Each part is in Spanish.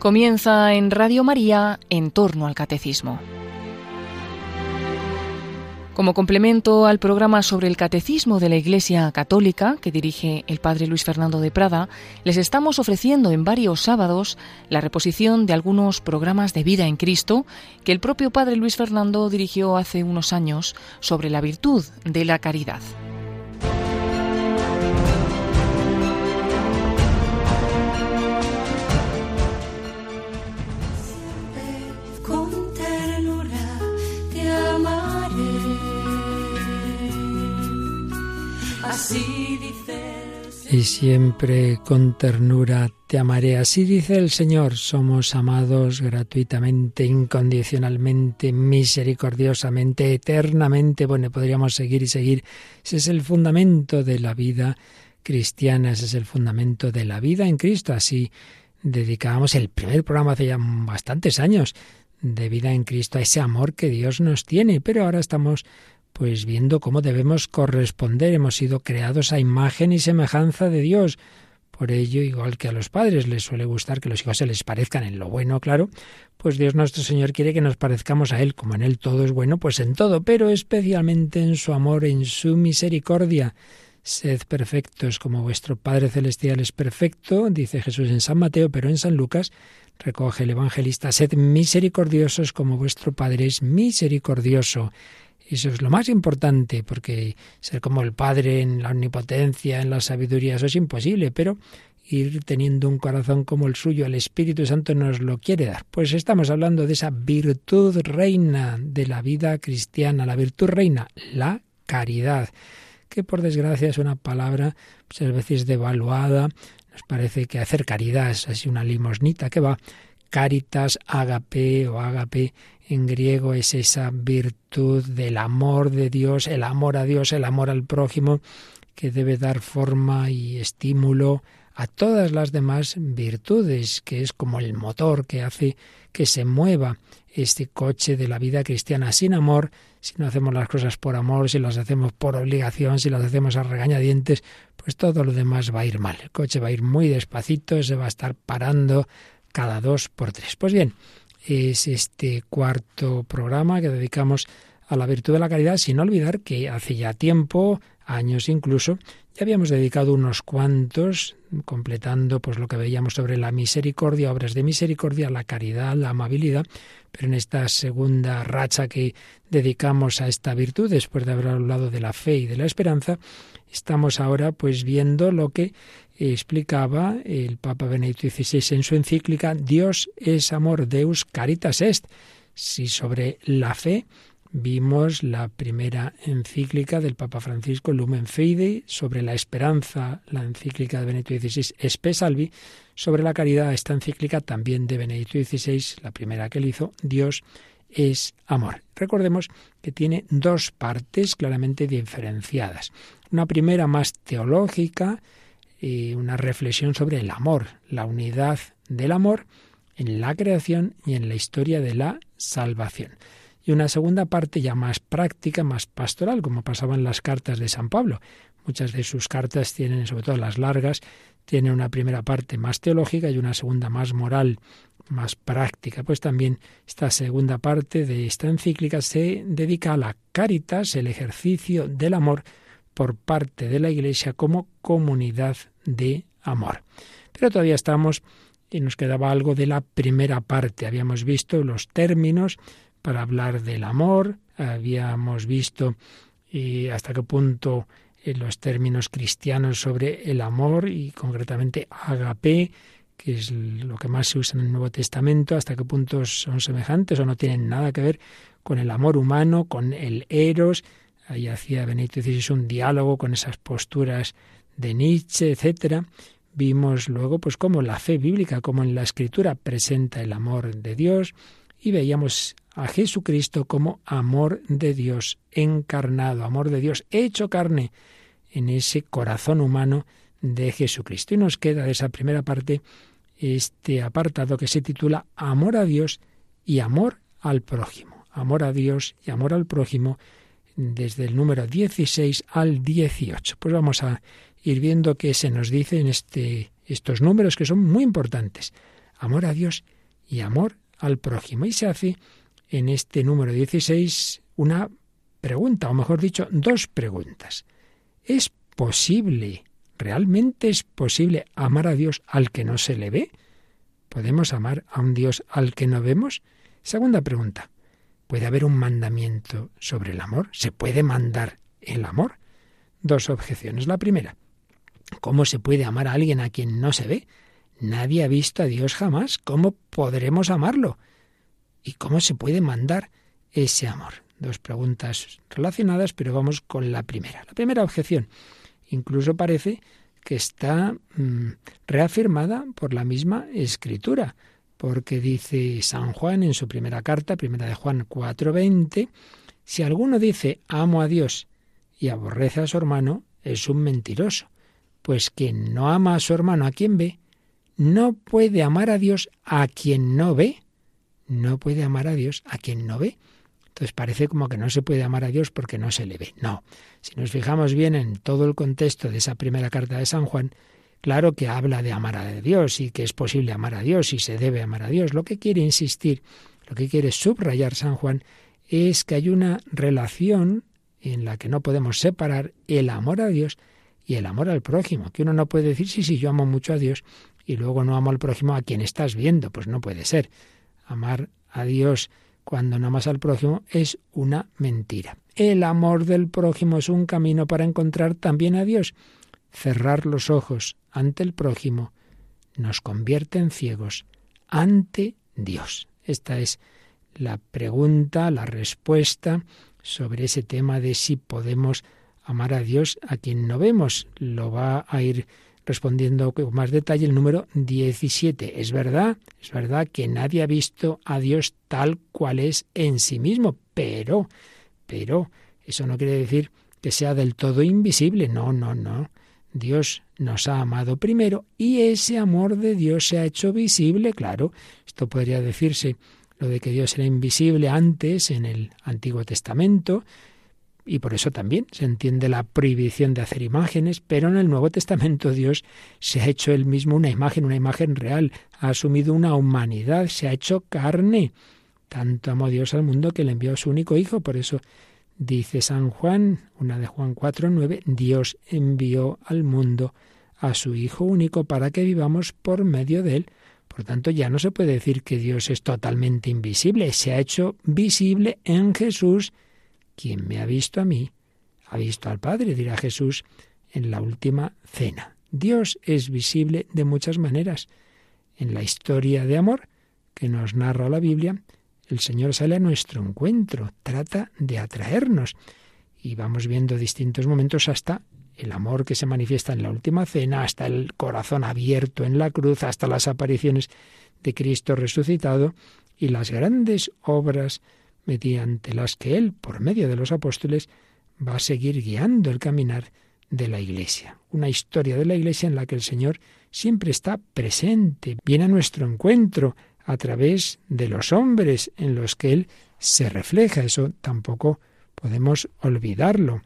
Comienza en Radio María en torno al catecismo. Como complemento al programa sobre el catecismo de la Iglesia Católica que dirige el Padre Luis Fernando de Prada, les estamos ofreciendo en varios sábados la reposición de algunos programas de vida en Cristo que el propio Padre Luis Fernando dirigió hace unos años sobre la virtud de la caridad. Y siempre con ternura te amaré. Así dice el Señor, somos amados gratuitamente, incondicionalmente, misericordiosamente, eternamente. Bueno, podríamos seguir y seguir. Ese es el fundamento de la vida cristiana, ese es el fundamento de la vida en Cristo. Así dedicábamos el primer programa hace ya bastantes años de vida en Cristo a ese amor que Dios nos tiene, pero ahora estamos pues viendo cómo debemos corresponder. Hemos sido creados a imagen y semejanza de Dios. Por ello, igual que a los padres les suele gustar que los hijos se les parezcan en lo bueno, claro, pues Dios nuestro Señor quiere que nos parezcamos a Él, como en Él todo es bueno, pues en todo, pero especialmente en su amor, en su misericordia. Sed perfectos como vuestro Padre Celestial es perfecto, dice Jesús en San Mateo, pero en San Lucas recoge el evangelista, sed misericordiosos como vuestro Padre es misericordioso. Eso es lo más importante, porque ser como el Padre en la omnipotencia, en la sabiduría, eso es imposible, pero ir teniendo un corazón como el suyo, el Espíritu Santo nos lo quiere dar. Pues estamos hablando de esa virtud reina de la vida cristiana, la virtud reina, la caridad, que por desgracia es una palabra muchas veces devaluada, nos parece que hacer caridad es así una limosnita que va caritas, agape o agape en griego es esa virtud del amor de Dios, el amor a Dios, el amor al prójimo, que debe dar forma y estímulo a todas las demás virtudes, que es como el motor que hace que se mueva este coche de la vida cristiana sin amor, si no hacemos las cosas por amor, si las hacemos por obligación, si las hacemos a regañadientes, pues todo lo demás va a ir mal. El coche va a ir muy despacito, se va a estar parando cada dos por tres. Pues bien, es este cuarto programa que dedicamos a la virtud de la caridad, sin olvidar que hace ya tiempo, años incluso, ya habíamos dedicado unos cuantos, completando pues lo que veíamos sobre la misericordia, obras de misericordia, la caridad, la amabilidad, pero en esta segunda racha que dedicamos a esta virtud, después de haber hablado de la fe y de la esperanza, estamos ahora pues viendo lo que explicaba el Papa Benedicto XVI en su encíclica Dios es amor, Deus caritas est. Si sobre la fe vimos la primera encíclica del Papa Francisco Lumen Fidei sobre la esperanza, la encíclica de Benedicto XVI Espe Salvi, sobre la caridad, esta encíclica también de Benedicto XVI, la primera que él hizo, Dios es amor. Recordemos que tiene dos partes claramente diferenciadas. Una primera más teológica, y una reflexión sobre el amor, la unidad del amor en la creación y en la historia de la salvación. Y una segunda parte ya más práctica, más pastoral, como pasaba en las cartas de San Pablo. Muchas de sus cartas tienen, sobre todo las largas, tienen una primera parte más teológica y una segunda más moral, más práctica. Pues también esta segunda parte de esta encíclica se dedica a la caritas, el ejercicio del amor por parte de la Iglesia como comunidad de amor. Pero todavía estamos y nos quedaba algo de la primera parte. Habíamos visto los términos para hablar del amor, habíamos visto y hasta qué punto eh, los términos cristianos sobre el amor y concretamente agape, que es lo que más se usa en el Nuevo Testamento, hasta qué punto son semejantes o no tienen nada que ver con el amor humano, con el eros. Ahí hacía Benito XVI un diálogo con esas posturas de Nietzsche, etcétera, vimos luego pues cómo la fe bíblica, como en la escritura presenta el amor de Dios y veíamos a Jesucristo como amor de Dios encarnado, amor de Dios hecho carne en ese corazón humano de Jesucristo. Y nos queda de esa primera parte este apartado que se titula Amor a Dios y amor al prójimo. Amor a Dios y amor al prójimo desde el número 16 al 18. Pues vamos a ir viendo qué se nos dice en este, estos números que son muy importantes. amor a Dios y amor al prójimo. Y se hace en este número 16 una pregunta, o mejor dicho, dos preguntas. ¿Es posible, realmente es posible amar a Dios al que no se le ve? ¿Podemos amar a un Dios al que no vemos? Segunda pregunta. ¿Puede haber un mandamiento sobre el amor? ¿Se puede mandar el amor? Dos objeciones. La primera, ¿cómo se puede amar a alguien a quien no se ve? Nadie ha visto a Dios jamás. ¿Cómo podremos amarlo? ¿Y cómo se puede mandar ese amor? Dos preguntas relacionadas, pero vamos con la primera. La primera objeción. Incluso parece que está mm, reafirmada por la misma escritura, porque dice San Juan en su primera carta, primera de Juan 4:20, si alguno dice amo a Dios y aborrece a su hermano, es un mentiroso, pues quien no ama a su hermano a quien ve, no puede amar a Dios a quien no ve. No puede amar a Dios a quien no ve. Entonces parece como que no se puede amar a Dios porque no se le ve. No. Si nos fijamos bien en todo el contexto de esa primera carta de San Juan, claro que habla de amar a Dios y que es posible amar a Dios y se debe amar a Dios. Lo que quiere insistir, lo que quiere subrayar San Juan es que hay una relación en la que no podemos separar el amor a Dios y el amor al prójimo, que uno no puede decir, sí, sí, yo amo mucho a Dios y luego no amo al prójimo a quien estás viendo, pues no puede ser. Amar a Dios cuando no amas al prójimo es una mentira. El amor del prójimo es un camino para encontrar también a Dios. Cerrar los ojos ante el prójimo nos convierte en ciegos ante Dios. Esta es la pregunta, la respuesta sobre ese tema de si podemos amar a Dios a quien no vemos. Lo va a ir respondiendo con más detalle el número 17. Es verdad, es verdad que nadie ha visto a Dios tal cual es en sí mismo, pero, pero, eso no quiere decir que sea del todo invisible. No, no, no. Dios nos ha amado primero y ese amor de Dios se ha hecho visible, claro. Esto podría decirse lo de que Dios era invisible antes en el Antiguo Testamento, y por eso también se entiende la prohibición de hacer imágenes, pero en el Nuevo Testamento Dios se ha hecho él mismo una imagen, una imagen real, ha asumido una humanidad, se ha hecho carne. Tanto amó Dios al mundo que le envió a su único hijo, por eso dice San Juan, una de Juan 4:9, Dios envió al mundo a su hijo único para que vivamos por medio de él. Por tanto, ya no se puede decir que Dios es totalmente invisible, se ha hecho visible en Jesús quien me ha visto a mí, ha visto al Padre, dirá Jesús en la última cena. Dios es visible de muchas maneras. En la historia de amor que nos narra la Biblia, el Señor sale a nuestro encuentro, trata de atraernos. Y vamos viendo distintos momentos hasta el amor que se manifiesta en la última cena, hasta el corazón abierto en la cruz, hasta las apariciones de Cristo resucitado y las grandes obras mediante las que Él, por medio de los apóstoles, va a seguir guiando el caminar de la Iglesia. Una historia de la Iglesia en la que el Señor siempre está presente, viene a nuestro encuentro a través de los hombres en los que Él se refleja. Eso tampoco podemos olvidarlo.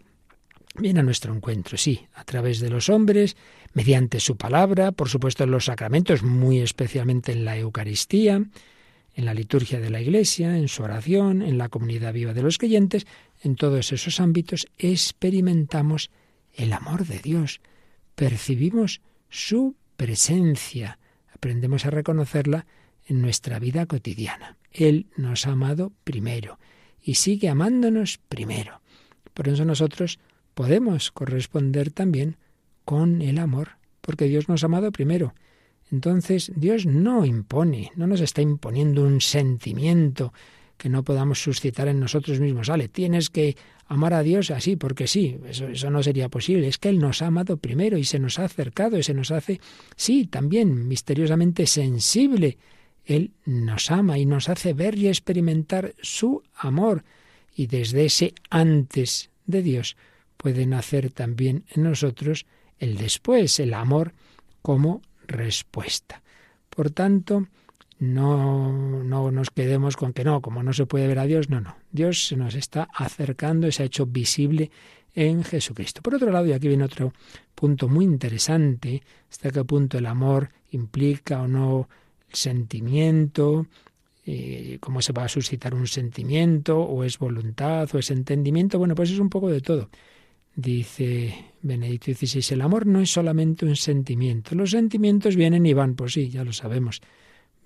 Viene a nuestro encuentro, sí, a través de los hombres, mediante su palabra, por supuesto en los sacramentos, muy especialmente en la Eucaristía, en la liturgia de la Iglesia, en su oración, en la comunidad viva de los creyentes, en todos esos ámbitos experimentamos el amor de Dios, percibimos su presencia, aprendemos a reconocerla en nuestra vida cotidiana. Él nos ha amado primero y sigue amándonos primero. Por eso nosotros podemos corresponder también con el amor, porque Dios nos ha amado primero entonces Dios no impone, no nos está imponiendo un sentimiento que no podamos suscitar en nosotros mismos. Vale, tienes que amar a Dios así, porque sí, eso, eso no sería posible. Es que Él nos ha amado primero y se nos ha acercado y se nos hace, sí, también misteriosamente sensible. Él nos ama y nos hace ver y experimentar su amor. Y desde ese antes de Dios puede nacer también en nosotros el después, el amor como respuesta. Por tanto, no, no nos quedemos con que no, como no se puede ver a Dios, no, no. Dios se nos está acercando, se ha hecho visible en Jesucristo. Por otro lado, y aquí viene otro punto muy interesante, hasta qué punto el amor implica o no sentimiento, eh, cómo se va a suscitar un sentimiento, o es voluntad, o es entendimiento, bueno, pues es un poco de todo. Dice Benedicto XVI, el amor no es solamente un sentimiento. Los sentimientos vienen y van, pues sí, ya lo sabemos,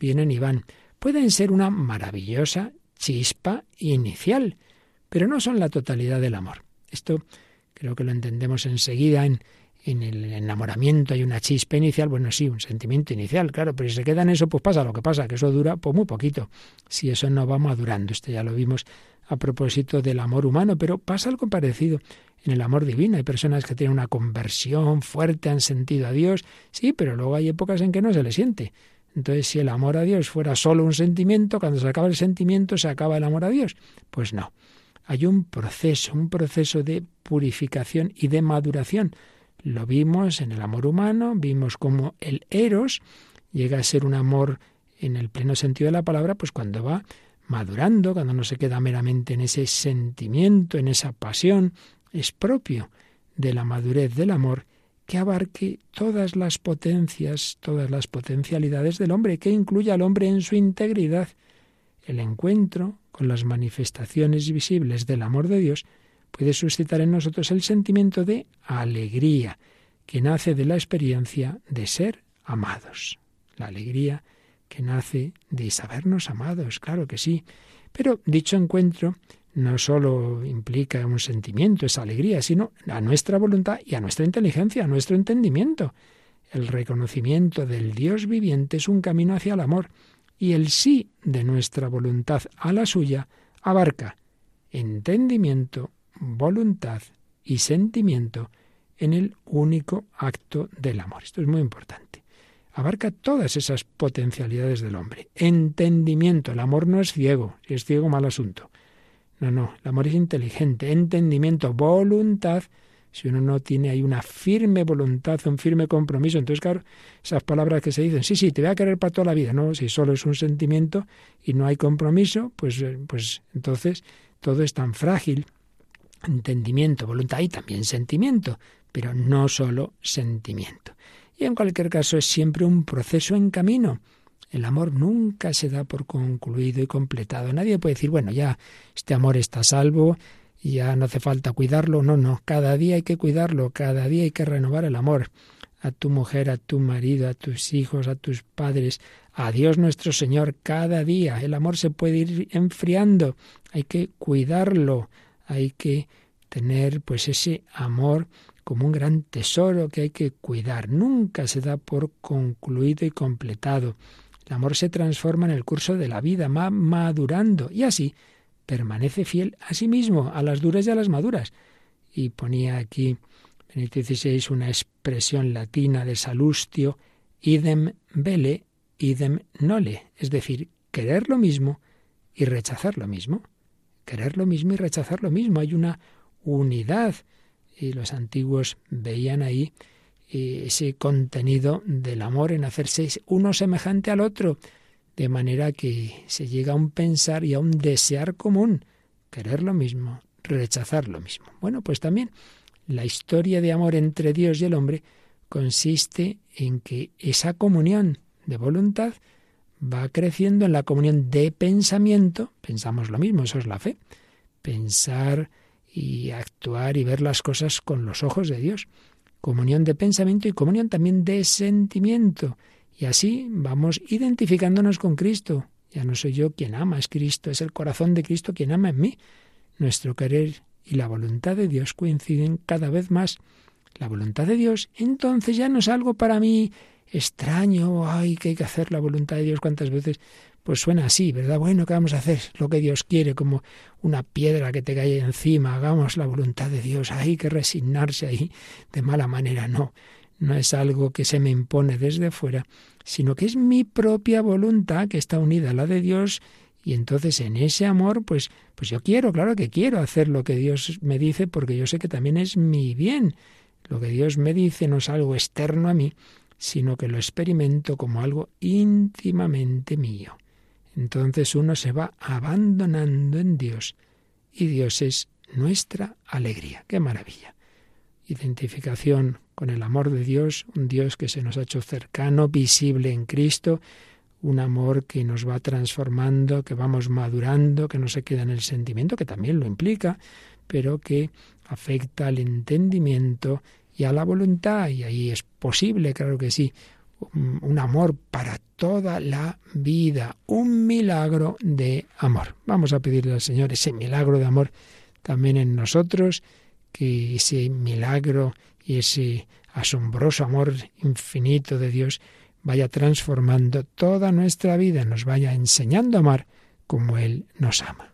vienen y van. Pueden ser una maravillosa chispa inicial, pero no son la totalidad del amor. Esto creo que lo entendemos enseguida en, en el enamoramiento hay una chispa inicial, bueno, sí, un sentimiento inicial, claro, pero si se queda en eso, pues pasa lo que pasa, que eso dura pues muy poquito. Si eso no va madurando, esto ya lo vimos a propósito del amor humano, pero pasa algo parecido en el amor divino. Hay personas que tienen una conversión fuerte, han sentido a Dios, sí, pero luego hay épocas en que no se le siente. Entonces, si el amor a Dios fuera solo un sentimiento, cuando se acaba el sentimiento, se acaba el amor a Dios. Pues no. Hay un proceso, un proceso de purificación y de maduración lo vimos en el amor humano, vimos cómo el eros llega a ser un amor en el pleno sentido de la palabra, pues cuando va madurando, cuando no se queda meramente en ese sentimiento, en esa pasión, es propio de la madurez del amor que abarque todas las potencias, todas las potencialidades del hombre, que incluya al hombre en su integridad. El encuentro con las manifestaciones visibles del amor de Dios puede suscitar en nosotros el sentimiento de alegría, que nace de la experiencia de ser amados. La alegría que nace de sabernos amados, claro que sí. Pero dicho encuentro no solo implica un sentimiento, esa alegría, sino a nuestra voluntad y a nuestra inteligencia, a nuestro entendimiento. El reconocimiento del Dios viviente es un camino hacia el amor, y el sí de nuestra voluntad a la suya abarca entendimiento, voluntad y sentimiento en el único acto del amor. Esto es muy importante. Abarca todas esas potencialidades del hombre. Entendimiento. El amor no es ciego. Si es ciego, mal asunto. No, no. El amor es inteligente. Entendimiento. Voluntad. Si uno no tiene ahí una firme voluntad, un firme compromiso, entonces, claro, esas palabras que se dicen, sí, sí, te voy a querer para toda la vida, no, si solo es un sentimiento y no hay compromiso, pues, eh, pues entonces todo es tan frágil entendimiento, voluntad y también sentimiento, pero no solo sentimiento. Y en cualquier caso es siempre un proceso en camino. El amor nunca se da por concluido y completado. Nadie puede decir, bueno, ya este amor está salvo, ya no hace falta cuidarlo. No, no, cada día hay que cuidarlo, cada día hay que renovar el amor a tu mujer, a tu marido, a tus hijos, a tus padres, a Dios nuestro Señor, cada día. El amor se puede ir enfriando, hay que cuidarlo, hay que tener pues ese amor como un gran tesoro que hay que cuidar. Nunca se da por concluido y completado. El amor se transforma en el curso de la vida, va madurando y así permanece fiel a sí mismo, a las duras y a las maduras. Y ponía aquí Benito XVI una expresión latina de Salustio, idem vele, idem nole, es decir, querer lo mismo y rechazar lo mismo querer lo mismo y rechazar lo mismo. Hay una unidad. Y los antiguos veían ahí eh, ese contenido del amor en hacerse uno semejante al otro, de manera que se llega a un pensar y a un desear común, querer lo mismo, rechazar lo mismo. Bueno, pues también la historia de amor entre Dios y el hombre consiste en que esa comunión de voluntad va creciendo en la comunión de pensamiento, pensamos lo mismo, eso es la fe, pensar y actuar y ver las cosas con los ojos de Dios, comunión de pensamiento y comunión también de sentimiento. Y así vamos identificándonos con Cristo. Ya no soy yo quien ama, es Cristo, es el corazón de Cristo quien ama en mí. Nuestro querer y la voluntad de Dios coinciden cada vez más. La voluntad de Dios entonces ya no es algo para mí extraño, ay, que hay que hacer la voluntad de Dios cuántas veces, pues suena así, ¿verdad? Bueno, ¿qué vamos a hacer? Lo que Dios quiere, como una piedra que te cae encima, hagamos la voluntad de Dios, hay que resignarse ahí de mala manera, no, no es algo que se me impone desde fuera, sino que es mi propia voluntad que está unida a la de Dios y entonces en ese amor, pues, pues yo quiero, claro que quiero hacer lo que Dios me dice porque yo sé que también es mi bien. Lo que Dios me dice no es algo externo a mí, sino que lo experimento como algo íntimamente mío. Entonces uno se va abandonando en Dios y Dios es nuestra alegría. ¡Qué maravilla! Identificación con el amor de Dios, un Dios que se nos ha hecho cercano, visible en Cristo, un amor que nos va transformando, que vamos madurando, que no se queda en el sentimiento, que también lo implica, pero que afecta al entendimiento y a la voluntad, y ahí es posible, claro que sí, un amor para toda la vida, un milagro de amor. Vamos a pedirle al Señor ese milagro de amor también en nosotros, que ese milagro y ese asombroso amor infinito de Dios vaya transformando toda nuestra vida, nos vaya enseñando a amar como Él nos ama.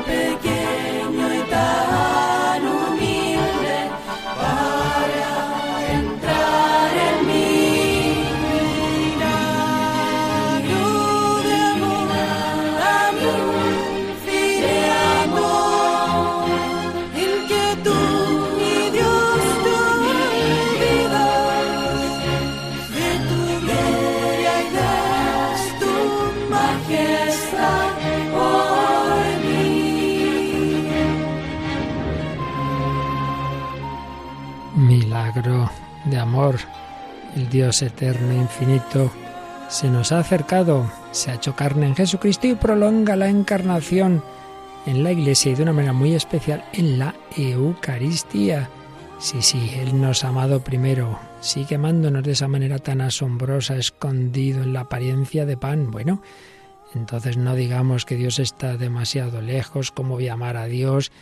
begin. Dios eterno, infinito, se nos ha acercado, se ha hecho carne en Jesucristo y prolonga la encarnación en la Iglesia y de una manera muy especial en la Eucaristía. Sí, sí, Él nos ha amado primero, sigue amándonos de esa manera tan asombrosa, escondido en la apariencia de pan. Bueno, entonces no digamos que Dios está demasiado lejos, como voy a amar a Dios,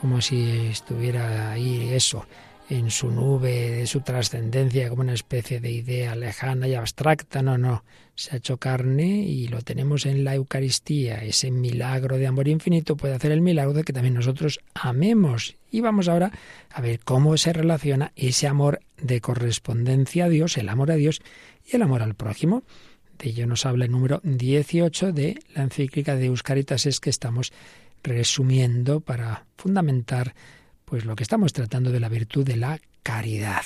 como si estuviera ahí eso en su nube de su trascendencia como una especie de idea lejana y abstracta, no, no, se ha hecho carne y lo tenemos en la Eucaristía. Ese milagro de amor infinito puede hacer el milagro de que también nosotros amemos. Y vamos ahora a ver cómo se relaciona ese amor de correspondencia a Dios, el amor a Dios y el amor al prójimo. De ello nos habla el número 18 de la encíclica de Euscaritas, es que estamos resumiendo para fundamentar pues lo que estamos tratando de la virtud de la caridad.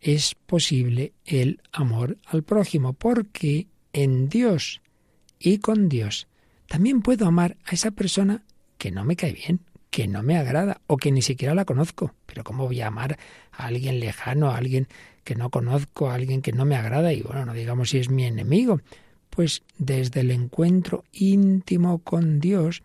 Es posible el amor al prójimo porque en Dios y con Dios también puedo amar a esa persona que no me cae bien, que no me agrada o que ni siquiera la conozco. Pero ¿cómo voy a amar a alguien lejano, a alguien que no conozco, a alguien que no me agrada y bueno, no digamos si es mi enemigo? Pues desde el encuentro íntimo con Dios,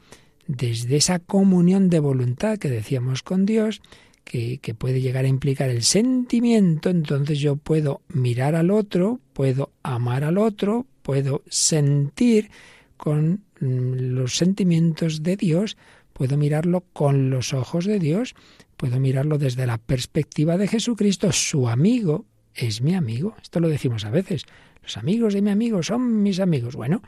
desde esa comunión de voluntad que decíamos con Dios, que, puede llegar a implicar el sentimiento, entonces yo puedo mirar al otro, puedo amar al otro, puedo sentir con mm, los sentimientos de Dios, puedo mirarlo con los ojos de Dios, puedo mirarlo desde la perspectiva de Jesucristo, su amigo es mi amigo. Esto lo decimos a veces. Los amigos de mi amigo son mis amigos. Bueno,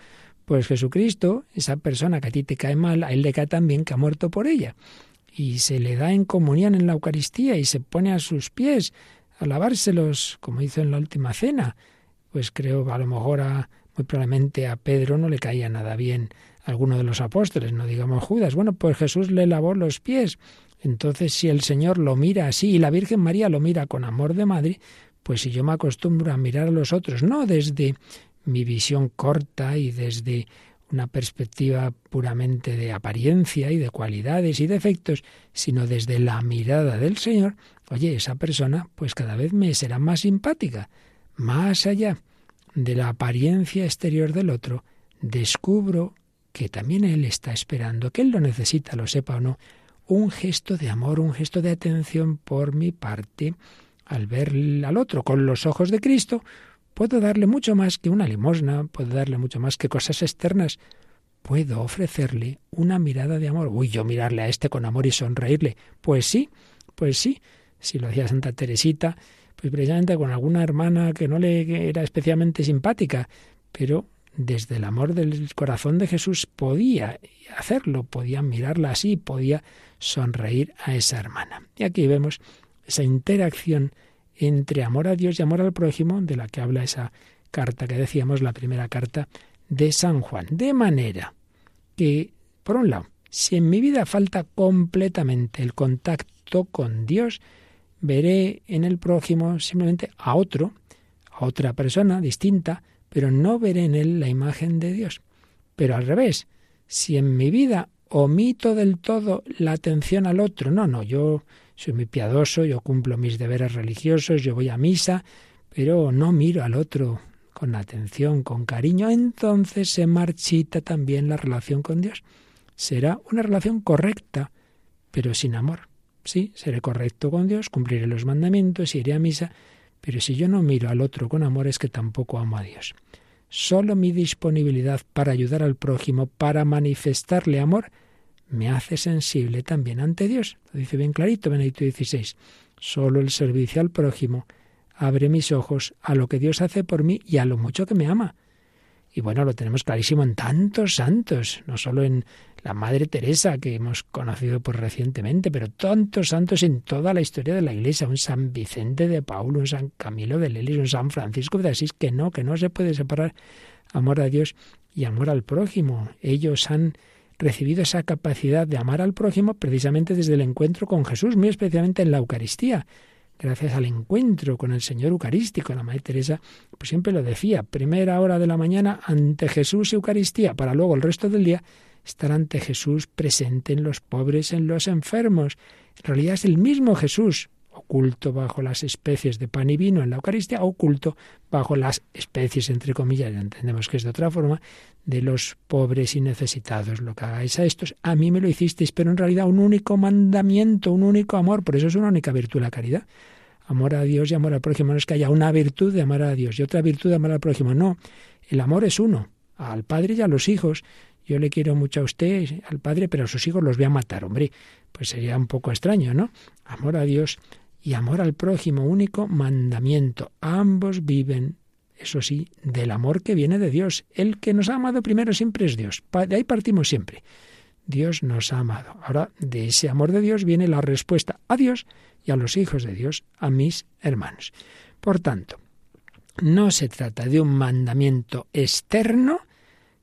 pues Jesucristo, esa persona que a ti te cae mal, a él le cae también que ha muerto por ella. Y se le da en comunión en la Eucaristía y se pone a sus pies a lavárselos, como hizo en la última cena. Pues creo a lo mejor muy probablemente a Pedro no le caía nada bien alguno de los apóstoles, no digamos Judas. Bueno, pues Jesús le lavó los pies. Entonces, si el Señor lo mira así y la Virgen María lo mira con amor de madre, pues si yo me acostumbro a mirar a los otros, no desde mi visión corta y desde una perspectiva puramente de apariencia y de cualidades y defectos, sino desde la mirada del Señor, oye, esa persona pues cada vez me será más simpática. Más allá de la apariencia exterior del otro, descubro que también Él está esperando, que Él lo necesita, lo sepa o no, un gesto de amor, un gesto de atención por mi parte, al ver al otro con los ojos de Cristo, Puedo darle mucho más que una limosna, puedo darle mucho más que cosas externas. Puedo ofrecerle una mirada de amor. Uy, yo mirarle a este con amor y sonreírle. Pues sí, pues sí. Si lo hacía Santa Teresita, pues precisamente con alguna hermana que no le era especialmente simpática, pero desde el amor del corazón de Jesús podía hacerlo, podía mirarla así, podía sonreír a esa hermana. Y aquí vemos esa interacción entre amor a Dios y amor al prójimo, de la que habla esa carta que decíamos, la primera carta de San Juan. De manera que, por un lado, si en mi vida falta completamente el contacto con Dios, veré en el prójimo simplemente a otro, a otra persona distinta, pero no veré en él la imagen de Dios. Pero al revés, si en mi vida omito del todo la atención al otro, no, no, yo soy muy piadoso, yo cumplo mis deberes religiosos, yo voy a misa, pero no miro al otro con atención, con cariño, entonces se marchita también la relación con Dios. Será una relación correcta, pero sin amor. Sí, seré correcto con Dios, cumpliré los mandamientos, iré a misa, pero si yo no miro al otro con amor es que tampoco amo a Dios. Solo mi disponibilidad para ayudar al prójimo, para manifestarle amor, me hace sensible también ante Dios. Lo dice bien clarito Benedicto XVI. Solo el servicio al prójimo abre mis ojos a lo que Dios hace por mí y a lo mucho que me ama. Y bueno, lo tenemos clarísimo en tantos santos, no solo en la Madre Teresa, que hemos conocido por recientemente, pero tantos santos en toda la historia de la Iglesia, un San Vicente de Paulo, un San Camilo de Lelis, un San Francisco de Asís, que no, que no se puede separar amor a Dios y amor al prójimo. Ellos han recibido esa capacidad de amar al prójimo precisamente desde el encuentro con Jesús, muy especialmente en la Eucaristía. Gracias al encuentro con el Señor Eucarístico, la Madre Teresa pues siempre lo decía, primera hora de la mañana ante Jesús Eucaristía, para luego el resto del día estar ante Jesús presente en los pobres, en los enfermos. En realidad es el mismo Jesús, oculto bajo las especies de pan y vino en la Eucaristía, oculto bajo las especies, entre comillas, ya entendemos que es de otra forma, de los pobres y necesitados. Lo que hagáis a estos, a mí me lo hicisteis, pero en realidad un único mandamiento, un único amor, por eso es una única virtud la caridad. Amor a Dios y amor al prójimo. No es que haya una virtud de amar a Dios y otra virtud de amar al prójimo. No, el amor es uno, al Padre y a los hijos. Yo le quiero mucho a usted, al Padre, pero a sus hijos los voy a matar. Hombre, pues sería un poco extraño, ¿no? Amor a Dios y amor al prójimo, único mandamiento. Ambos viven, eso sí, del amor que viene de Dios. El que nos ha amado primero siempre es Dios. De ahí partimos siempre. Dios nos ha amado. Ahora, de ese amor de Dios viene la respuesta a Dios y a los hijos de Dios, a mis hermanos. Por tanto, no se trata de un mandamiento externo,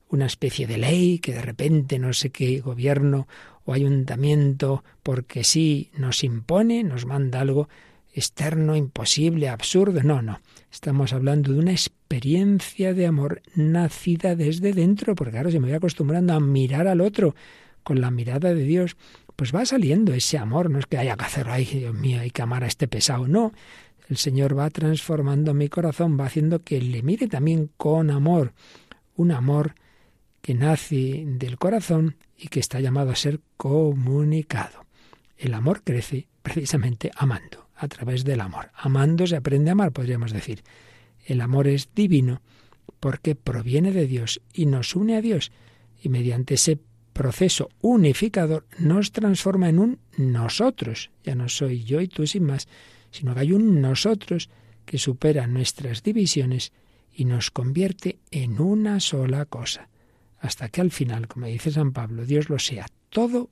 una especie de ley que de repente no sé qué gobierno o ayuntamiento, porque sí nos impone, nos manda algo externo, imposible, absurdo. No, no. Estamos hablando de una experiencia de amor nacida desde dentro, porque claro, si me voy acostumbrando a mirar al otro con la mirada de Dios, pues va saliendo ese amor. No es que haya que hacerlo, ay, Dios mío, hay que amar a este pesado. No, el Señor va transformando mi corazón, va haciendo que le mire también con amor, un amor que nace del corazón y que está llamado a ser comunicado. El amor crece precisamente amando, a través del amor. Amando se aprende a amar, podríamos decir. El amor es divino porque proviene de Dios y nos une a Dios y mediante ese proceso unificador nos transforma en un nosotros. Ya no soy yo y tú sin más, sino que hay un nosotros que supera nuestras divisiones y nos convierte en una sola cosa, hasta que al final, como dice San Pablo, Dios lo sea todo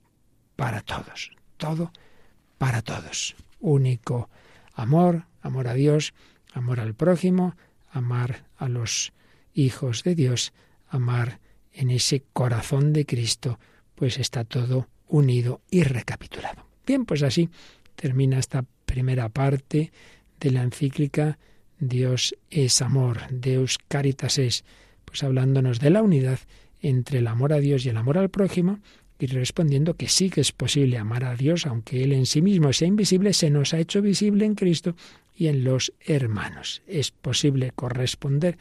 para todos, todo para todos. Único amor, amor a Dios, amor al prójimo, amar a los hijos de Dios, amar en ese corazón de Cristo, pues está todo unido y recapitulado. Bien, pues así termina esta primera parte de la encíclica Dios es amor, Deus caritas es, pues hablándonos de la unidad entre el amor a Dios y el amor al prójimo, y respondiendo que sí que es posible amar a Dios, aunque Él en sí mismo sea invisible, se nos ha hecho visible en Cristo y en los hermanos. Es posible corresponder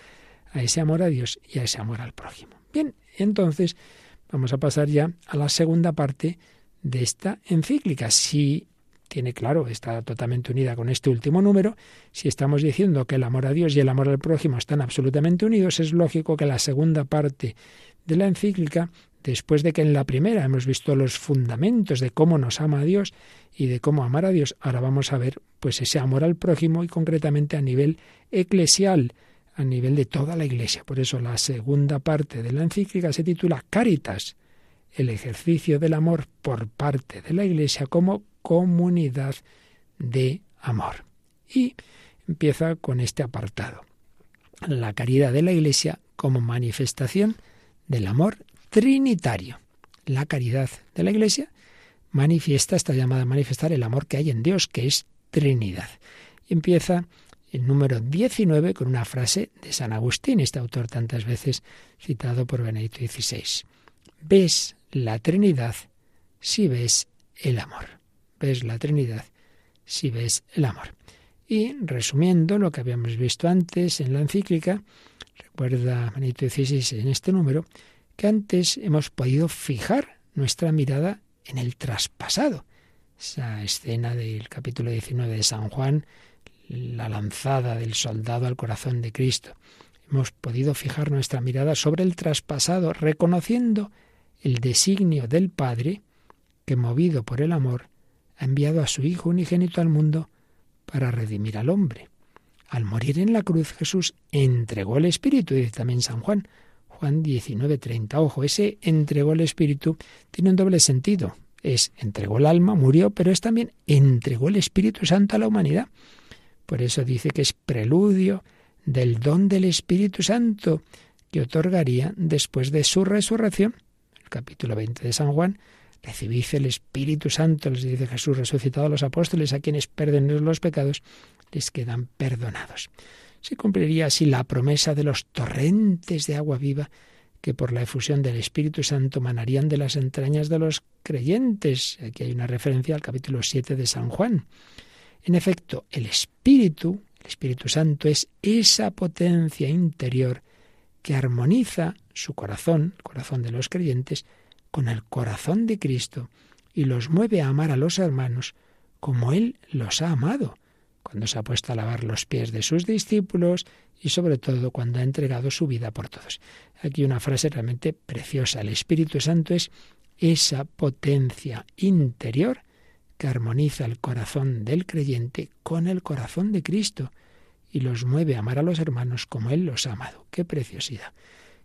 a ese amor a Dios y a ese amor al prójimo. Bien, entonces vamos a pasar ya a la segunda parte de esta encíclica. Si tiene claro, está totalmente unida con este último número, si estamos diciendo que el amor a Dios y el amor al prójimo están absolutamente unidos, es lógico que la segunda parte de la encíclica, después de que en la primera hemos visto los fundamentos de cómo nos ama a Dios y de cómo amar a Dios, ahora vamos a ver pues ese amor al prójimo y concretamente a nivel eclesial, a nivel de toda la Iglesia. Por eso la segunda parte de la encíclica se titula Caritas, el ejercicio del amor por parte de la Iglesia como comunidad de amor. Y empieza con este apartado. La caridad de la Iglesia como manifestación del amor trinitario. La caridad de la Iglesia manifiesta, está llamada a manifestar el amor que hay en Dios, que es Trinidad. Y empieza el número 19 con una frase de San Agustín, este autor tantas veces citado por Benedicto XVI. Ves la Trinidad si ves el amor. Ves la Trinidad si ves el amor. Y resumiendo lo que habíamos visto antes en la encíclica, recuerda Benedicto XVI en este número, que antes hemos podido fijar nuestra mirada en el traspasado. Esa escena del capítulo 19 de San Juan, la lanzada del soldado al corazón de Cristo. Hemos podido fijar nuestra mirada sobre el traspasado, reconociendo el designio del Padre, que movido por el amor, ha enviado a su Hijo unigénito al mundo para redimir al hombre. Al morir en la cruz, Jesús entregó el Espíritu, dice también San Juan, Juan 19:30. Ojo, ese entregó el Espíritu tiene un doble sentido. Es entregó el alma, murió, pero es también entregó el Espíritu Santo a la humanidad. Por eso dice que es preludio del don del Espíritu Santo que otorgaría después de su resurrección. El capítulo 20 de San Juan, recibid el Espíritu Santo, les dice Jesús resucitado a los apóstoles, a quienes perdonen los pecados, les quedan perdonados. Se cumpliría así la promesa de los torrentes de agua viva que por la efusión del Espíritu Santo manarían de las entrañas de los creyentes. Aquí hay una referencia al capítulo 7 de San Juan. En efecto, el Espíritu, el Espíritu Santo, es esa potencia interior que armoniza su corazón, el corazón de los creyentes, con el corazón de Cristo y los mueve a amar a los hermanos como Él los ha amado, cuando se ha puesto a lavar los pies de sus discípulos y sobre todo cuando ha entregado su vida por todos. Aquí una frase realmente preciosa. El Espíritu Santo es esa potencia interior que armoniza el corazón del creyente con el corazón de Cristo y los mueve a amar a los hermanos como Él los ha amado. ¡Qué preciosidad!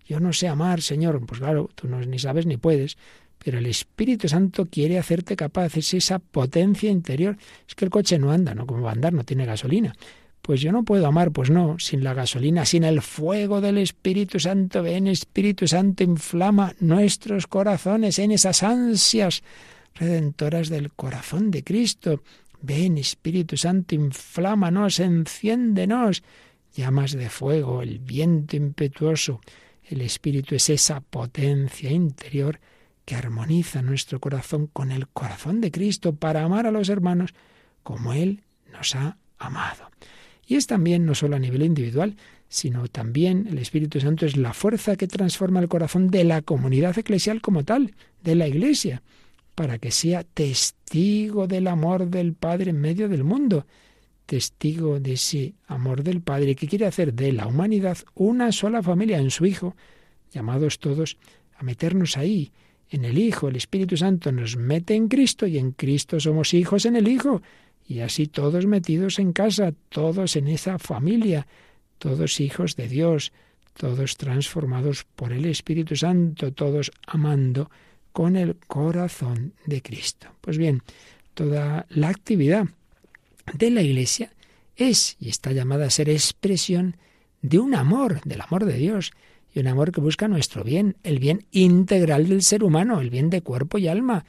Yo no sé amar, Señor. Pues claro, tú no, ni sabes ni puedes, pero el Espíritu Santo quiere hacerte capaz, es esa potencia interior. Es que el coche no anda, ¿no? ¿Cómo va a andar? No tiene gasolina. Pues yo no puedo amar, pues no, sin la gasolina, sin el fuego del Espíritu Santo. Ven, Espíritu Santo, inflama nuestros corazones en esas ansias redentoras del corazón de Cristo. Ven, Espíritu Santo, inflámanos, enciéndenos. Llamas de fuego, el viento impetuoso. El Espíritu es esa potencia interior que armoniza nuestro corazón con el corazón de Cristo para amar a los hermanos como Él nos ha amado. Y es también no solo a nivel individual, sino también el Espíritu Santo es la fuerza que transforma el corazón de la comunidad eclesial como tal, de la Iglesia para que sea testigo del amor del Padre en medio del mundo, testigo de ese amor del Padre que quiere hacer de la humanidad una sola familia en su Hijo, llamados todos a meternos ahí, en el Hijo. El Espíritu Santo nos mete en Cristo y en Cristo somos hijos en el Hijo. Y así todos metidos en casa, todos en esa familia, todos hijos de Dios, todos transformados por el Espíritu Santo, todos amando con el corazón de Cristo. Pues bien, toda la actividad de la Iglesia es y está llamada a ser expresión de un amor, del amor de Dios, y un amor que busca nuestro bien, el bien integral del ser humano, el bien de cuerpo y alma,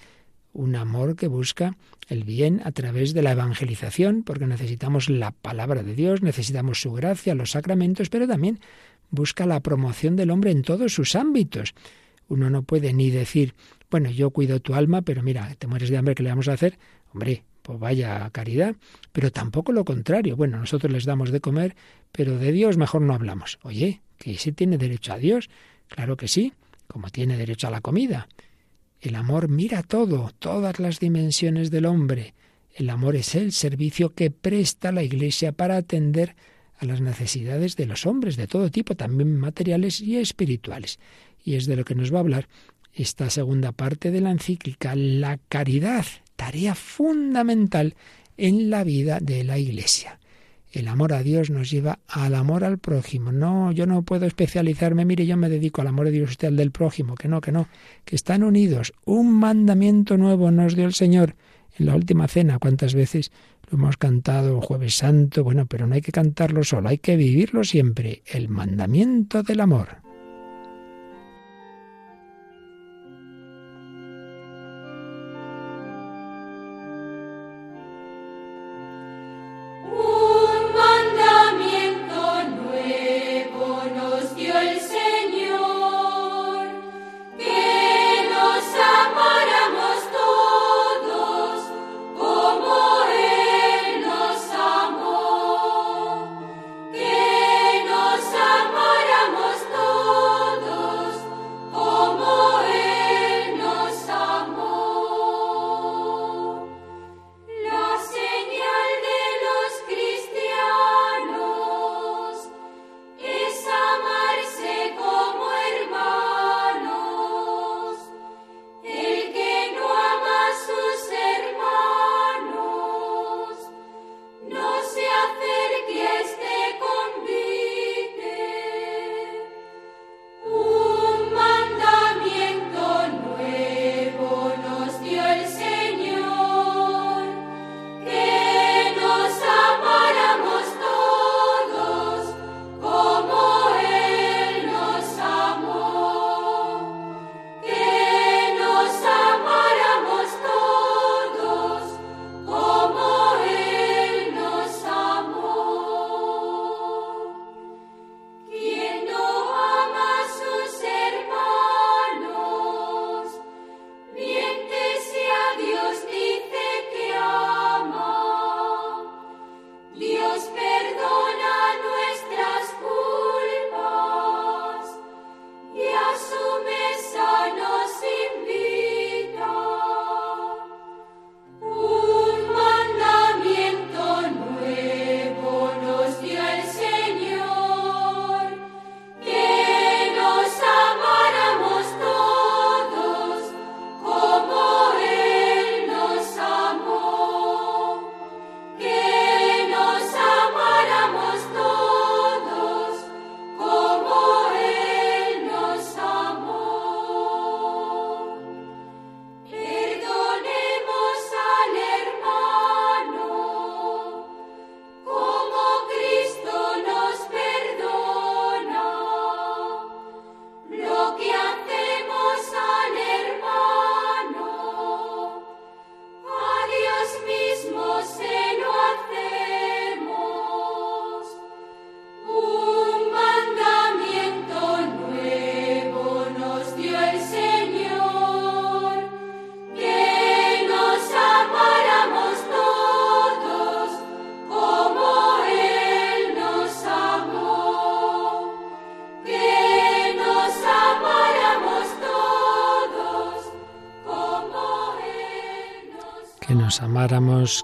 un amor que busca el bien a través de la evangelización, porque necesitamos la palabra de Dios, necesitamos su gracia, los sacramentos, pero también busca la promoción del hombre en todos sus ámbitos. Uno no puede ni decir, bueno, yo cuido tu alma, pero mira, te mueres de hambre, ¿qué le vamos a hacer? Hombre, pues vaya caridad, pero tampoco lo contrario. Bueno, nosotros les damos de comer, pero de Dios mejor no hablamos. Oye, que ese tiene derecho a Dios. Claro que sí, como tiene derecho a la comida. El amor mira todo, todas las dimensiones del hombre. El amor es el servicio que presta la Iglesia para atender a las necesidades de los hombres de todo tipo, también materiales y espirituales y es de lo que nos va a hablar esta segunda parte de la encíclica, la caridad, tarea fundamental en la vida de la Iglesia. El amor a Dios nos lleva al amor al prójimo. No, yo no puedo especializarme, mire, yo me dedico al amor de Dios, usted al del prójimo, que no, que no, que están unidos. Un mandamiento nuevo nos dio el Señor en la última cena. ¿Cuántas veces lo hemos cantado jueves santo? Bueno, pero no hay que cantarlo solo, hay que vivirlo siempre. El mandamiento del amor.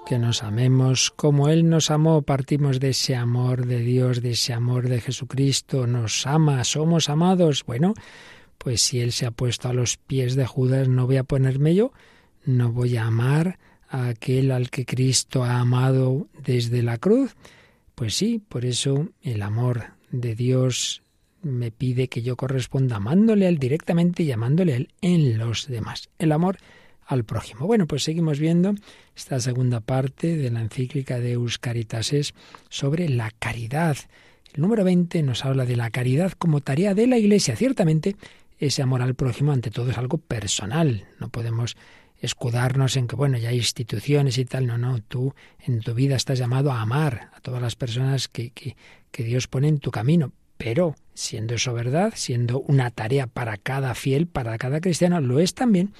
Que nos amemos, como Él nos amó, partimos de ese amor de Dios, de ese amor de Jesucristo, nos ama, somos amados. Bueno, pues si Él se ha puesto a los pies de Judas, no voy a ponerme yo, no voy a amar a aquel al que Cristo ha amado desde la cruz. Pues sí, por eso el amor de Dios me pide que yo corresponda amándole a Él directamente y amándole a Él en los demás. El amor al prójimo. Bueno, pues seguimos viendo esta segunda parte de la encíclica de Euscaritases sobre la caridad. El número 20 nos habla de la caridad como tarea de la Iglesia. Ciertamente, ese amor al prójimo ante todo es algo personal. No podemos escudarnos en que, bueno, ya hay instituciones y tal. No, no, tú en tu vida estás llamado a amar a todas las personas que, que, que Dios pone en tu camino. Pero, siendo eso verdad, siendo una tarea para cada fiel, para cada cristiano, lo es también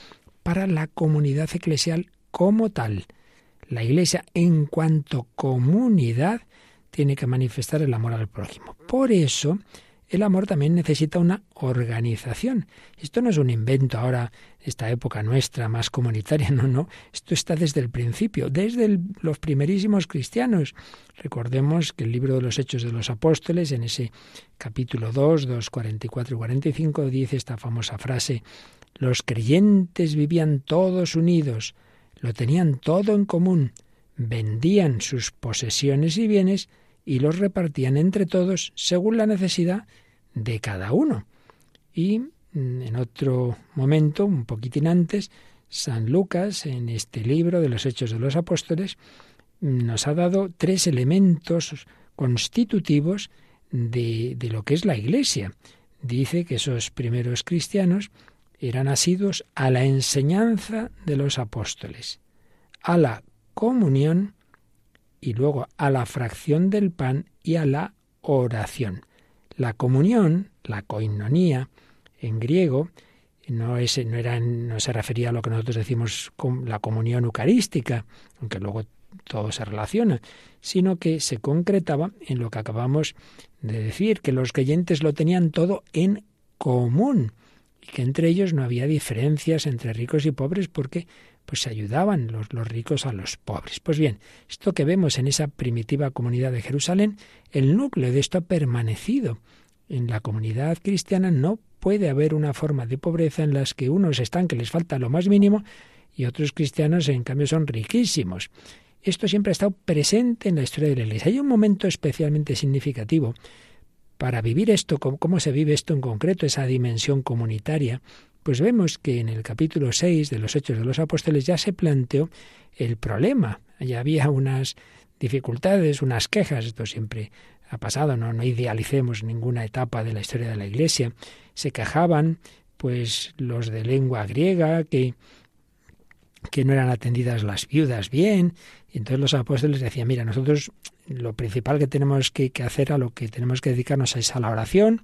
para la comunidad eclesial como tal. La Iglesia, en cuanto comunidad, tiene que manifestar el amor al prójimo. Por eso, el amor también necesita una organización. Esto no es un invento ahora, esta época nuestra más comunitaria, no, no. Esto está desde el principio, desde los primerísimos cristianos. Recordemos que el libro de los Hechos de los Apóstoles, en ese capítulo 2, 2, 44 y 45, dice esta famosa frase, los creyentes vivían todos unidos, lo tenían todo en común, vendían sus posesiones y bienes y los repartían entre todos según la necesidad de cada uno. Y mm, en otro momento, un poquitín antes, San Lucas, en este libro de los Hechos de los Apóstoles, mm, nos ha dado tres elementos constitutivos de, de lo que es la Iglesia. Dice que esos primeros cristianos eran asidos a la enseñanza de los apóstoles, a la comunión y luego a la fracción del pan y a la oración. La comunión, la koinonía, en griego, no, no, era, no se refería a lo que nosotros decimos con la comunión eucarística, aunque luego todo se relaciona, sino que se concretaba en lo que acabamos de decir, que los creyentes lo tenían todo en común que entre ellos no había diferencias entre ricos y pobres porque pues se ayudaban los, los ricos a los pobres. Pues bien, esto que vemos en esa primitiva comunidad de Jerusalén, el núcleo de esto ha permanecido. En la comunidad cristiana no puede haber una forma de pobreza en las que unos están que les falta lo más mínimo y otros cristianos en cambio son riquísimos. Esto siempre ha estado presente en la historia de la Iglesia. Hay un momento especialmente significativo para vivir esto, cómo se vive esto en concreto, esa dimensión comunitaria, pues vemos que en el capítulo 6 de los Hechos de los Apóstoles ya se planteó el problema. Ya había unas dificultades, unas quejas, esto siempre ha pasado, no, idealicemos ninguna etapa de la historia de la Iglesia. Se quejaban, pues, los de lengua griega, que, que no eran atendidas las viudas bien, y entonces los apóstoles decían, mira, nosotros lo principal que tenemos que, hacer, a lo que tenemos que dedicarnos es a la oración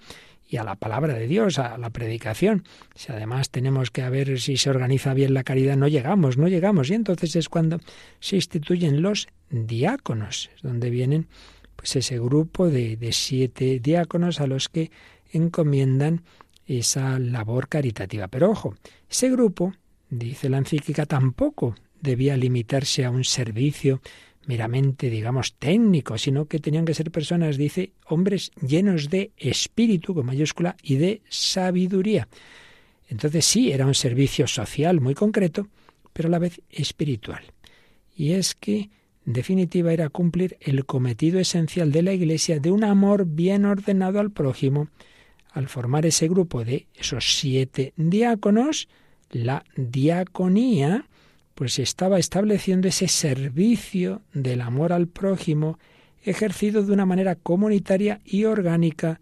y a la palabra de Dios, a la predicación. Si además tenemos que ver si se organiza bien la caridad, no llegamos, no llegamos. Y entonces es cuando se instituyen los diáconos, donde vienen pues ese grupo de, de siete diáconos a los que encomiendan esa labor caritativa. Pero ojo, ese grupo, dice la encíclica, tampoco debía limitarse a un servicio meramente, digamos, técnico, sino que tenían que ser personas, dice, hombres llenos de espíritu, con mayúscula, y de sabiduría. Entonces sí, era un servicio social muy concreto, pero a la vez espiritual. Y es que, en definitiva, era cumplir el cometido esencial de la Iglesia de un amor bien ordenado al prójimo. Al formar ese grupo de esos siete diáconos, la diaconía, pues estaba estableciendo ese servicio del amor al prójimo ejercido de una manera comunitaria y orgánica.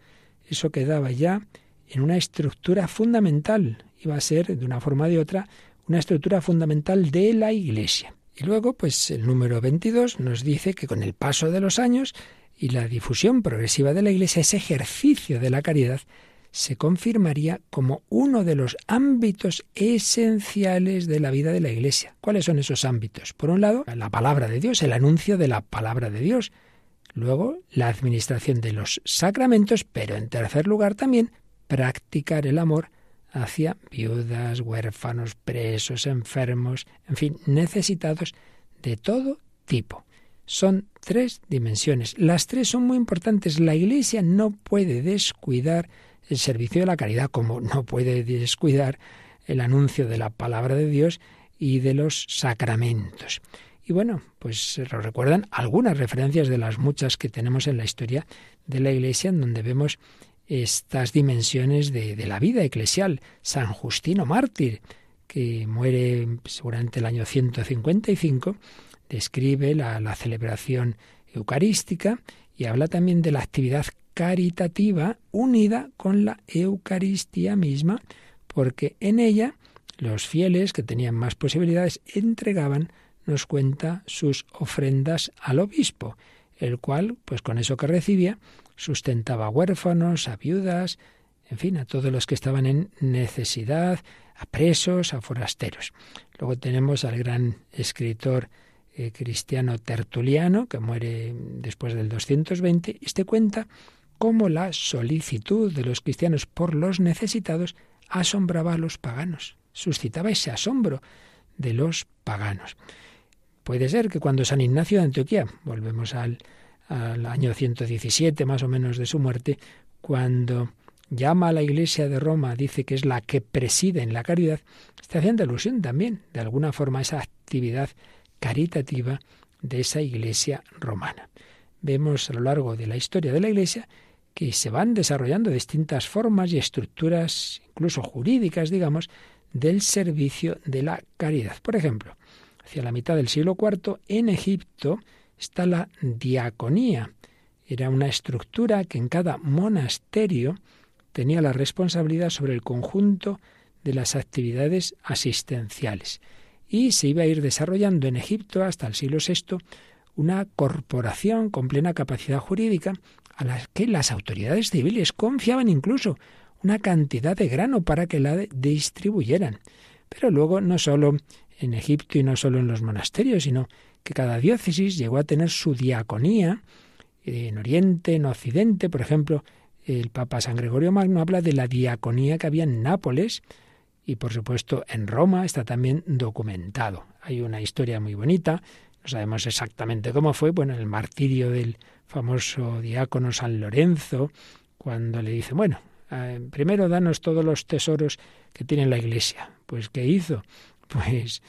Eso quedaba ya en una estructura fundamental, iba a ser de una forma o de otra una estructura fundamental de la Iglesia. Y luego, pues el número 22 nos dice que con el paso de los años y la difusión progresiva de la Iglesia, ese ejercicio de la caridad se confirmaría como uno de los ámbitos esenciales de la vida de la Iglesia. ¿Cuáles son esos ámbitos? Por un lado, la palabra de Dios, el anuncio de la palabra de Dios. Luego, la administración de los sacramentos, pero en tercer lugar también, practicar el amor hacia viudas, huérfanos, presos, enfermos, en fin, necesitados de todo tipo. Son tres dimensiones. Las tres son muy importantes. La Iglesia no puede descuidar el servicio de la caridad, como no puede descuidar el anuncio de la palabra de Dios y de los sacramentos. Y bueno, pues se recuerdan algunas referencias de las muchas que tenemos en la historia de la Iglesia, en donde vemos estas dimensiones de, la vida eclesial. San Justino Mártir, que muere seguramente el año 155, describe la, la celebración eucarística y habla también de la actividad caritativa unida con la Eucaristía misma, porque en ella los fieles que tenían más posibilidades entregaban, nos cuenta, sus ofrendas al obispo, el cual, pues con eso que recibía, sustentaba a huérfanos, a viudas, en fin, a todos los que estaban en necesidad, a presos, a forasteros. Luego tenemos al gran escritor eh, cristiano Tertuliano, que muere después del 220, y este cuenta cómo la solicitud de los cristianos por los necesitados asombraba a los paganos, suscitaba ese asombro de los paganos. Puede ser que cuando San Ignacio de Antioquía, volvemos al, al año 117 más o menos de su muerte, cuando llama a la Iglesia de Roma, dice que es la que preside en la caridad, está haciendo alusión también, de alguna forma, a esa actividad caritativa de esa Iglesia romana. Vemos a lo largo de la historia de la Iglesia que se van desarrollando distintas formas y estructuras, incluso jurídicas, digamos, del servicio de la caridad. Por ejemplo, hacia la mitad del siglo IV, en Egipto, está la diaconía. Era una estructura que en cada monasterio tenía la responsabilidad sobre el conjunto de las actividades asistenciales. Y se iba a ir desarrollando en Egipto hasta el siglo VI una corporación con plena capacidad jurídica a la que las autoridades civiles confiaban incluso una cantidad de grano para que la distribuyeran. Pero luego no solo en Egipto y no solo en los monasterios, sino que cada diócesis llegó a tener su diaconía en Oriente, en Occidente, por ejemplo, el Papa San Gregorio Magno habla de la diaconía que había en Nápoles y por supuesto en Roma está también documentado. Hay una historia muy bonita, no sabemos exactamente cómo fue, bueno, el martirio del famoso diácono San Lorenzo, cuando le dice, bueno, eh, primero danos todos los tesoros que tiene la iglesia. Pues ¿qué hizo? Pues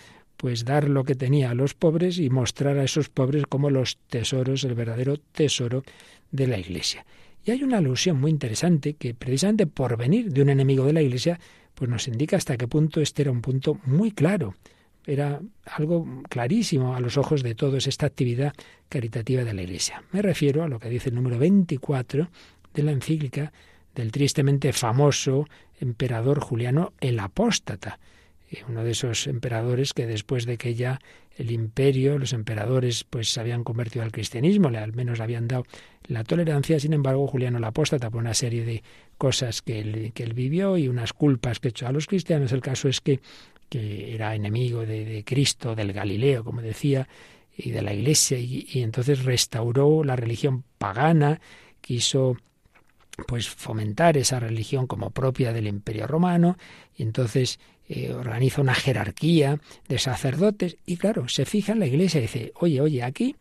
pues dar lo que tenía a los pobres y mostrar a esos pobres como los tesoros, el verdadero tesoro de la Iglesia. Y hay una alusión muy interesante que precisamente por venir de un enemigo de la Iglesia, pues nos indica hasta qué punto este era un punto muy claro. Era algo clarísimo a los ojos de todos esta actividad caritativa de la Iglesia. Me refiero a lo que dice el número 24 de la encíclica del tristemente famoso emperador Juliano el Apóstata, uno de esos emperadores que después de que ya el imperio, los emperadores, pues se habían convertido al cristianismo, al menos habían dado la tolerancia, sin embargo, Juliano la Apóstata, por una serie de cosas que él, que él vivió y unas culpas que echó a los cristianos, el caso es que, que era enemigo de, Cristo, del Galileo, como decía, y de la Iglesia, y entonces restauró la religión pagana, quiso pues fomentar esa religión como propia del Imperio Romano y entonces eh, organiza una jerarquía de sacerdotes y claro, se fija en la iglesia y dice, oye, oye, aquí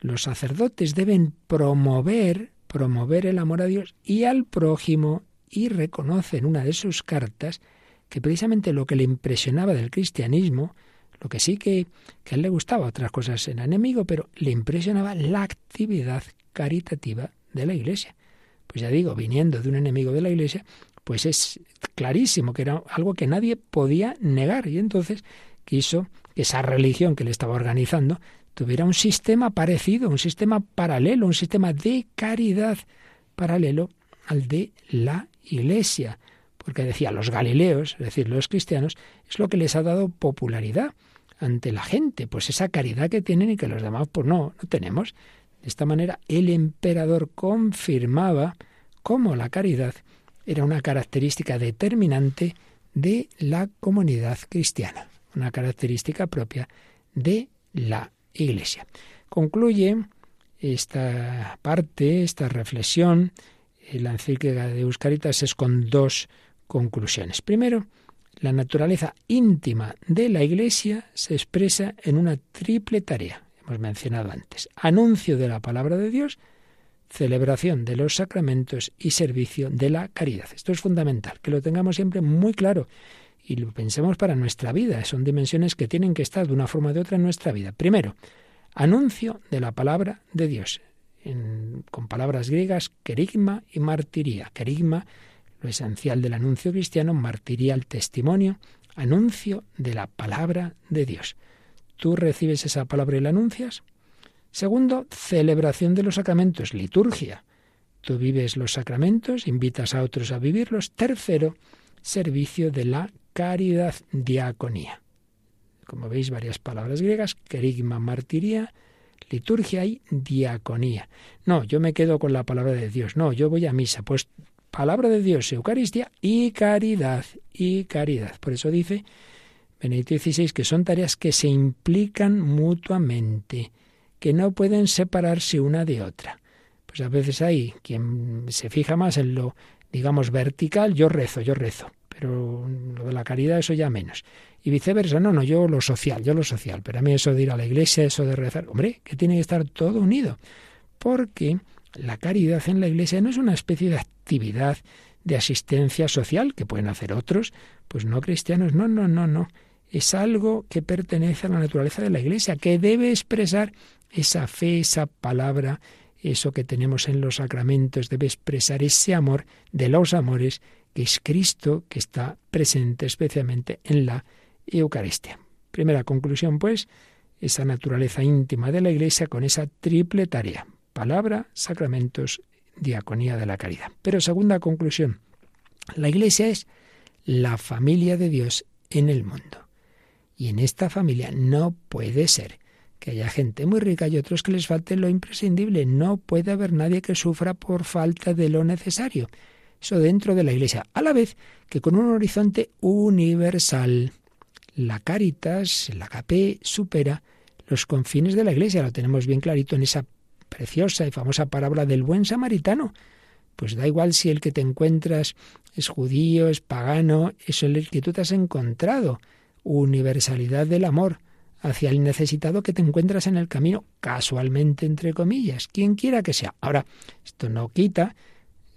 los sacerdotes deben promover, promover el amor a Dios y al prójimo y reconoce en una de sus cartas que precisamente lo que le impresionaba del cristianismo, lo que sí que, que a él le gustaba, otras cosas era enemigo, pero le impresionaba la actividad caritativa de la iglesia. Pues ya digo, viniendo de un enemigo de la iglesia, pues es clarísimo que era algo que nadie podía negar. Y entonces quiso que esa religión que le estaba organizando tuviera un sistema parecido, un sistema paralelo, un sistema de caridad paralelo al de la Iglesia. Porque decía, los galileos, es decir, los cristianos, es lo que les ha dado popularidad ante la gente, pues esa caridad que tienen y que los demás pues no, no tenemos. De esta manera el emperador confirmaba cómo la caridad era una característica determinante de la comunidad cristiana, una característica propia de la Iglesia. Concluye esta parte, esta reflexión, la encíclica de Euscaritas es con dos conclusiones. Primero, la naturaleza íntima de la Iglesia se expresa en una triple tarea. Hemos mencionado antes. Anuncio de la palabra de Dios, celebración de los sacramentos y servicio de la caridad. Esto es fundamental, que lo tengamos siempre muy claro y lo pensemos para nuestra vida. Son dimensiones que tienen que estar de una forma o de otra en nuestra vida. Primero, anuncio de la palabra de Dios, con palabras griegas, querigma y martiría. Querigma, lo esencial del anuncio cristiano, martiría el testimonio, anuncio de la palabra de Dios. ¿Tú recibes esa palabra y la anuncias? Segundo, celebración de los sacramentos, liturgia. Tú vives los sacramentos, invitas a otros a vivirlos. Tercero, servicio de la caridad, diaconía. Como veis, varias palabras griegas, querigma, martiría, liturgia y diaconía. No, yo me quedo con la palabra de Dios. No, yo voy a misa. Pues palabra de Dios, Eucaristía y caridad, y caridad. Por eso dice Benedicto XVI que son tareas que se implican mutuamente, que no pueden separarse una de otra. Pues a veces hay quien se fija más en lo, digamos, vertical, yo rezo, yo rezo, pero lo de la caridad eso ya menos. Y viceversa, no, no, yo lo social, yo lo social, pero a mí eso de ir a la iglesia, eso de rezar, hombre, que tiene que estar todo unido, porque la caridad en la iglesia no es una especie de actividad de asistencia social que pueden hacer otros, pues no cristianos, no, no, no, no. Es algo que pertenece a la naturaleza de la iglesia, que debe expresar esa fe, esa palabra, eso que tenemos en los sacramentos, debe expresar ese amor de los amores, que es Cristo, que está presente especialmente en la Eucaristía. Primera conclusión, pues, esa naturaleza íntima de la Iglesia con esa triple tarea, palabra, sacramentos, diaconía de la caridad. Pero segunda conclusión, la Iglesia es la familia de Dios en el mundo. Y en esta familia no puede ser que haya gente muy rica y otros que les falte lo imprescindible. No puede haber nadie que sufra por falta de lo necesario. Eso dentro de la Iglesia, a la vez que con un horizonte universal. La Caritas, la agape, supera los confines de la Iglesia. Lo tenemos bien clarito en esa preciosa y famosa parábola del buen samaritano. Pues da igual si el que te encuentras es judío, es pagano, es el que tú te has encontrado. Universalidad del amor hacia el necesitado que te encuentras en el camino, casualmente, entre comillas, quien quiera que sea. Ahora, esto no quita,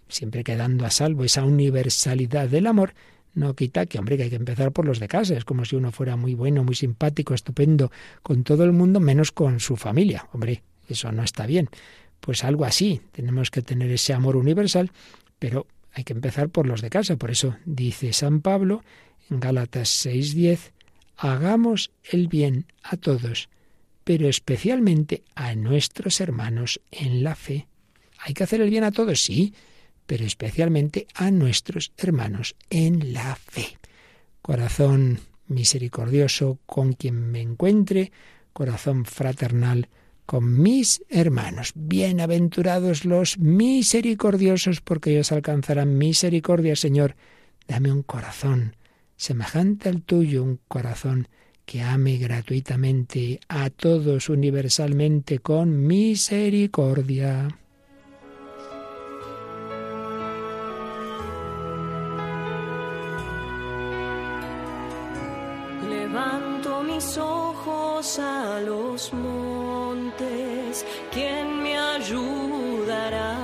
siempre quedando a salvo esa universalidad del amor, no quita que, hombre, que hay que empezar por los de casa. Es como si uno fuera muy bueno, muy simpático, estupendo con todo el mundo, menos con su familia. Hombre, eso no está bien. Pues algo así. Tenemos que tener ese amor universal, pero hay que empezar por los de casa. Por eso dice San Pablo en Gálatas 6:10, hagamos el bien a todos, pero especialmente a nuestros hermanos en la fe. ¿Hay que hacer el bien a todos? Sí, pero especialmente a nuestros hermanos en la fe. Corazón misericordioso con quien me encuentre, corazón fraternal con mis hermanos. Bienaventurados los misericordiosos, porque ellos alcanzarán misericordia, Señor. Dame un corazón semejante al tuyo, un corazón que ame gratuitamente a todos universalmente con misericordia. ojos a los montes, ¿quién me ayudará?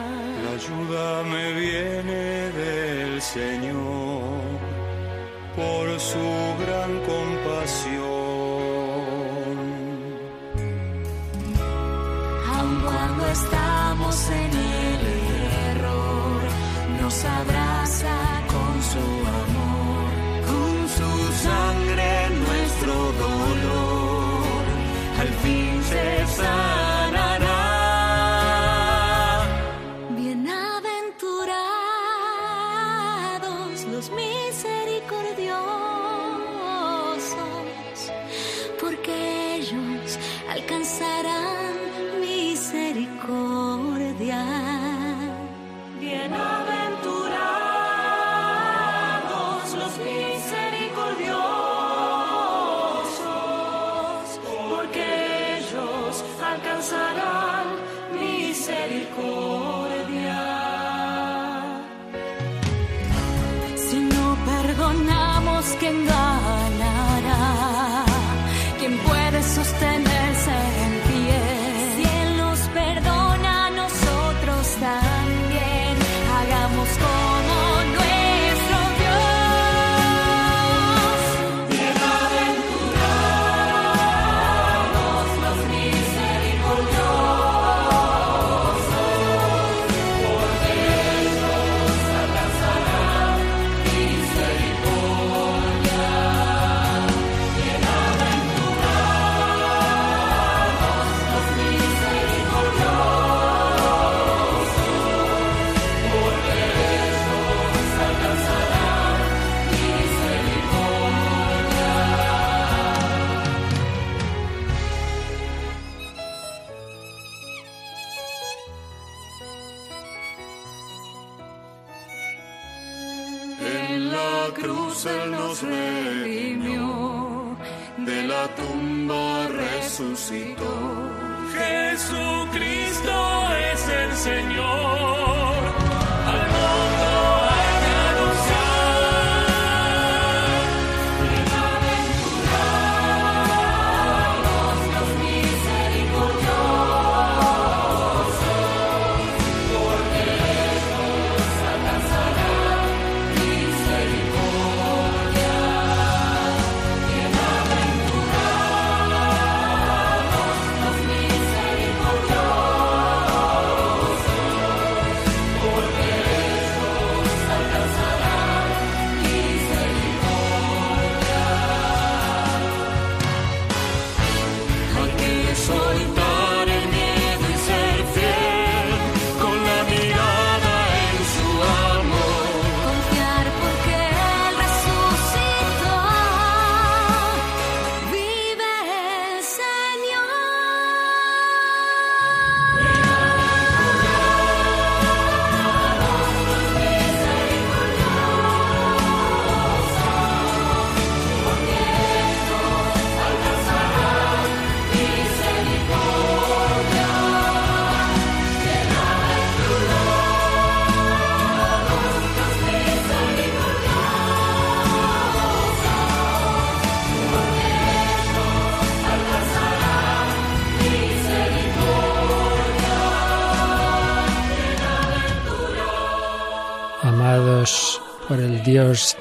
La ayuda me viene del Señor estamos en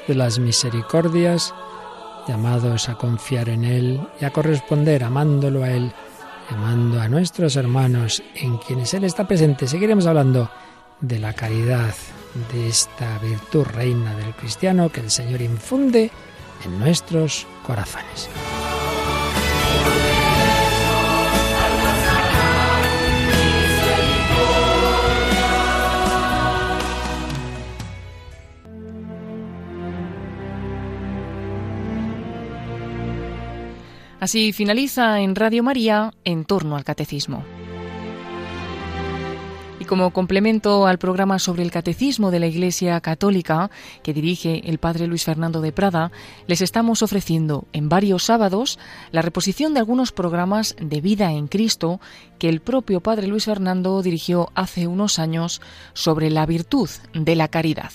De las misericordias, llamados a confiar en Él y a corresponder amándolo a Él, amando a nuestros hermanos en quienes Él está presente. Seguiremos hablando de la caridad, de esta virtud reina del cristiano que el Señor infunde en nuestros corazones. Así finaliza en Radio María en torno al catecismo. Y como complemento al programa sobre el catecismo de la Iglesia Católica que dirige el Padre Luis Fernando de Prada, les estamos ofreciendo en varios sábados la reposición de algunos programas de vida en Cristo que el propio Padre Luis Fernando dirigió hace unos años sobre la virtud de la caridad.